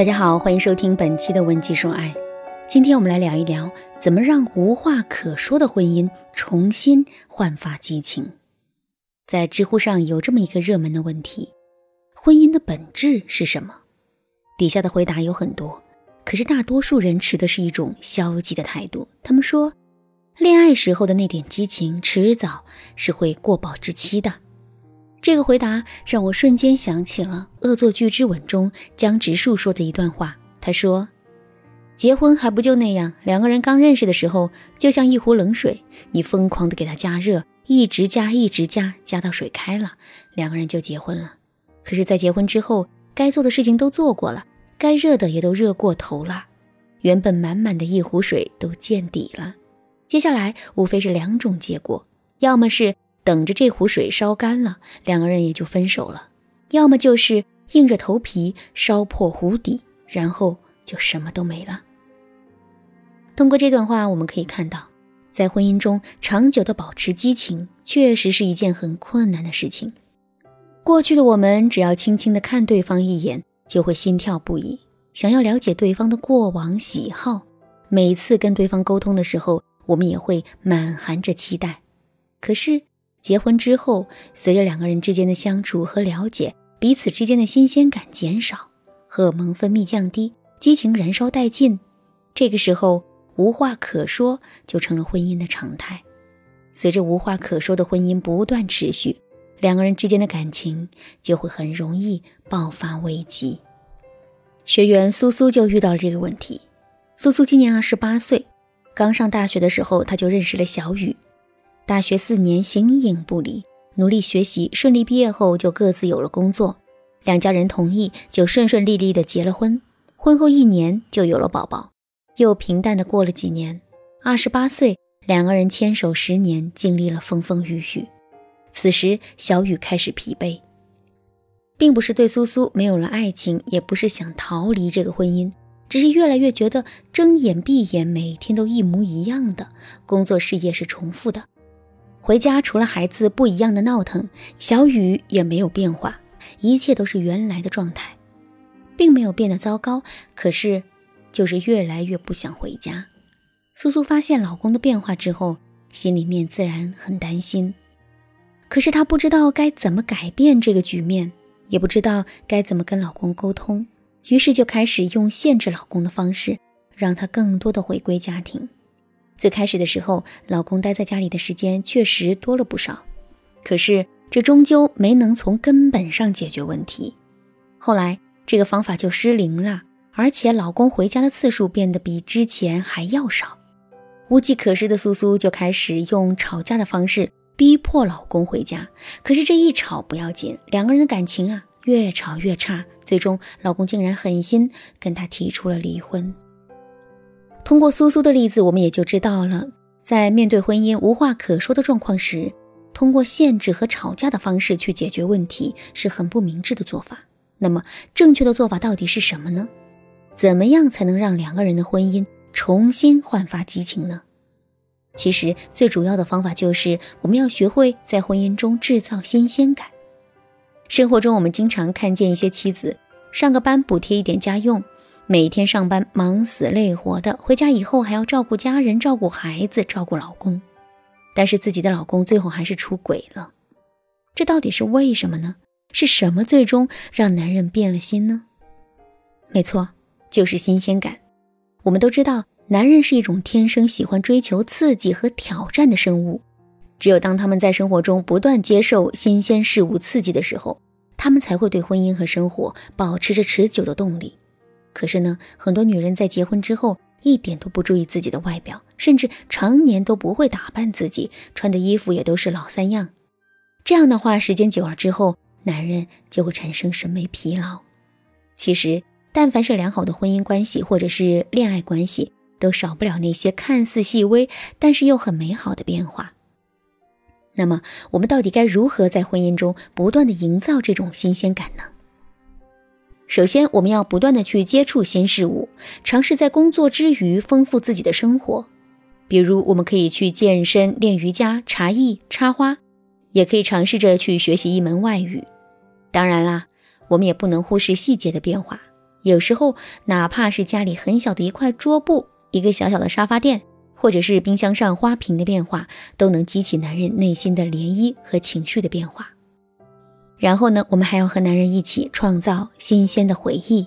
大家好，欢迎收听本期的《文姬说爱》。今天我们来聊一聊，怎么让无话可说的婚姻重新焕发激情。在知乎上有这么一个热门的问题：婚姻的本质是什么？底下的回答有很多，可是大多数人持的是一种消极的态度。他们说，恋爱时候的那点激情，迟早是会过保质期的。这个回答让我瞬间想起了《恶作剧之吻》中江直树说的一段话。他说：“结婚还不就那样？两个人刚认识的时候，就像一壶冷水，你疯狂的给它加热，一直加，一直加，加到水开了，两个人就结婚了。可是，在结婚之后，该做的事情都做过了，该热的也都热过头了，原本满满的一壶水都见底了。接下来无非是两种结果，要么是……”等着这壶水烧干了，两个人也就分手了；要么就是硬着头皮烧破壶底，然后就什么都没了。通过这段话，我们可以看到，在婚姻中长久的保持激情，确实是一件很困难的事情。过去的我们，只要轻轻的看对方一眼，就会心跳不已，想要了解对方的过往喜好。每次跟对方沟通的时候，我们也会满含着期待。可是，结婚之后，随着两个人之间的相处和了解，彼此之间的新鲜感减少，荷尔蒙分泌降低，激情燃烧殆尽。这个时候，无话可说就成了婚姻的常态。随着无话可说的婚姻不断持续，两个人之间的感情就会很容易爆发危机。学员苏苏就遇到了这个问题。苏苏今年二十八岁，刚上大学的时候，他就认识了小雨。大学四年形影不离，努力学习，顺利毕业后就各自有了工作。两家人同意，就顺顺利利的结了婚。婚后一年就有了宝宝，又平淡的过了几年。二十八岁，两个人牵手十年，经历了风风雨雨。此时，小雨开始疲惫，并不是对苏苏没有了爱情，也不是想逃离这个婚姻，只是越来越觉得睁眼闭眼每天都一模一样的工作事业是重复的。回家除了孩子不一样的闹腾，小雨也没有变化，一切都是原来的状态，并没有变得糟糕。可是，就是越来越不想回家。苏苏发现老公的变化之后，心里面自然很担心。可是她不知道该怎么改变这个局面，也不知道该怎么跟老公沟通，于是就开始用限制老公的方式，让他更多的回归家庭。最开始的时候，老公待在家里的时间确实多了不少，可是这终究没能从根本上解决问题。后来这个方法就失灵了，而且老公回家的次数变得比之前还要少。无计可施的苏苏就开始用吵架的方式逼迫老公回家。可是这一吵不要紧，两个人的感情啊越吵越差，最终老公竟然狠心跟她提出了离婚。通过苏苏的例子，我们也就知道了，在面对婚姻无话可说的状况时，通过限制和吵架的方式去解决问题是很不明智的做法。那么，正确的做法到底是什么呢？怎么样才能让两个人的婚姻重新焕发激情呢？其实，最主要的方法就是我们要学会在婚姻中制造新鲜感。生活中，我们经常看见一些妻子上个班补贴一点家用。每天上班忙死累活的，回家以后还要照顾家人、照顾孩子、照顾老公，但是自己的老公最后还是出轨了，这到底是为什么呢？是什么最终让男人变了心呢？没错，就是新鲜感。我们都知道，男人是一种天生喜欢追求刺激和挑战的生物，只有当他们在生活中不断接受新鲜事物刺激的时候，他们才会对婚姻和生活保持着持久的动力。可是呢，很多女人在结婚之后一点都不注意自己的外表，甚至常年都不会打扮自己，穿的衣服也都是老三样。这样的话，时间久了之后，男人就会产生审美疲劳。其实，但凡是良好的婚姻关系或者是恋爱关系，都少不了那些看似细微但是又很美好的变化。那么，我们到底该如何在婚姻中不断的营造这种新鲜感呢？首先，我们要不断的去接触新事物，尝试在工作之余丰富自己的生活。比如，我们可以去健身、练瑜伽、茶艺、插花，也可以尝试着去学习一门外语。当然啦，我们也不能忽视细节的变化。有时候，哪怕是家里很小的一块桌布、一个小小的沙发垫，或者是冰箱上花瓶的变化，都能激起男人内心的涟漪和情绪的变化。然后呢，我们还要和男人一起创造新鲜的回忆。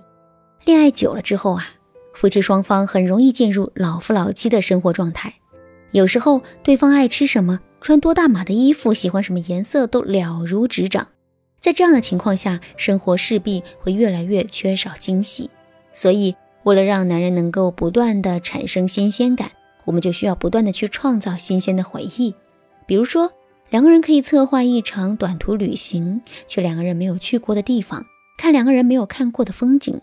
恋爱久了之后啊，夫妻双方很容易进入老夫老妻的生活状态。有时候，对方爱吃什么、穿多大码的衣服、喜欢什么颜色，都了如指掌。在这样的情况下，生活势必会越来越缺少惊喜。所以，为了让男人能够不断的产生新鲜感，我们就需要不断的去创造新鲜的回忆。比如说，两个人可以策划一场短途旅行，去两个人没有去过的地方，看两个人没有看过的风景。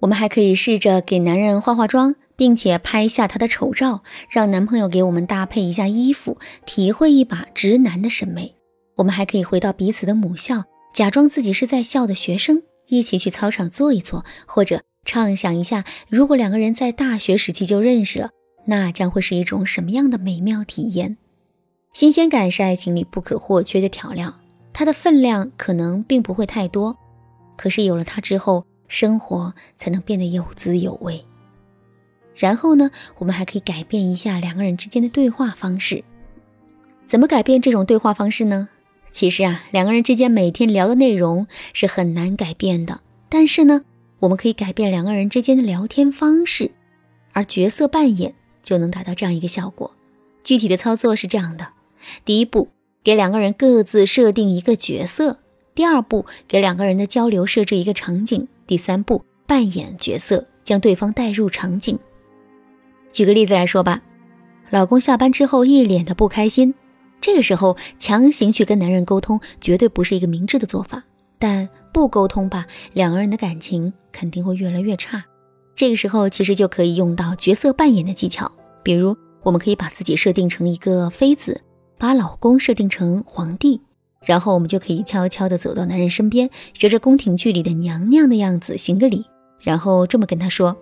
我们还可以试着给男人化化妆，并且拍下他的丑照，让男朋友给我们搭配一下衣服，体会一把直男的审美。我们还可以回到彼此的母校。假装自己是在校的学生，一起去操场坐一坐，或者畅想一下，如果两个人在大学时期就认识了，那将会是一种什么样的美妙体验？新鲜感是爱情里不可或缺的调料，它的分量可能并不会太多，可是有了它之后，生活才能变得有滋有味。然后呢，我们还可以改变一下两个人之间的对话方式。怎么改变这种对话方式呢？其实啊，两个人之间每天聊的内容是很难改变的。但是呢，我们可以改变两个人之间的聊天方式，而角色扮演就能达到这样一个效果。具体的操作是这样的：第一步，给两个人各自设定一个角色；第二步，给两个人的交流设置一个场景；第三步，扮演角色，将对方带入场景。举个例子来说吧，老公下班之后一脸的不开心。这个时候强行去跟男人沟通，绝对不是一个明智的做法。但不沟通吧，两个人的感情肯定会越来越差。这个时候其实就可以用到角色扮演的技巧，比如我们可以把自己设定成一个妃子，把老公设定成皇帝，然后我们就可以悄悄地走到男人身边，学着宫廷剧里的娘娘的样子行个礼，然后这么跟他说：“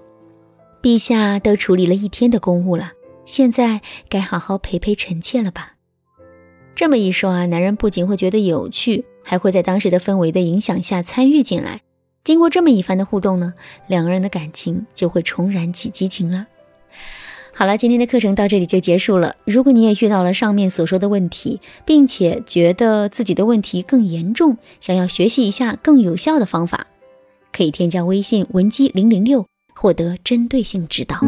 陛下都处理了一天的公务了，现在该好好陪陪臣妾了吧。”这么一说啊，男人不仅会觉得有趣，还会在当时的氛围的影响下参与进来。经过这么一番的互动呢，两个人的感情就会重燃起激情了。好了，今天的课程到这里就结束了。如果你也遇到了上面所说的问题，并且觉得自己的问题更严重，想要学习一下更有效的方法，可以添加微信文姬零零六，获得针对性指导。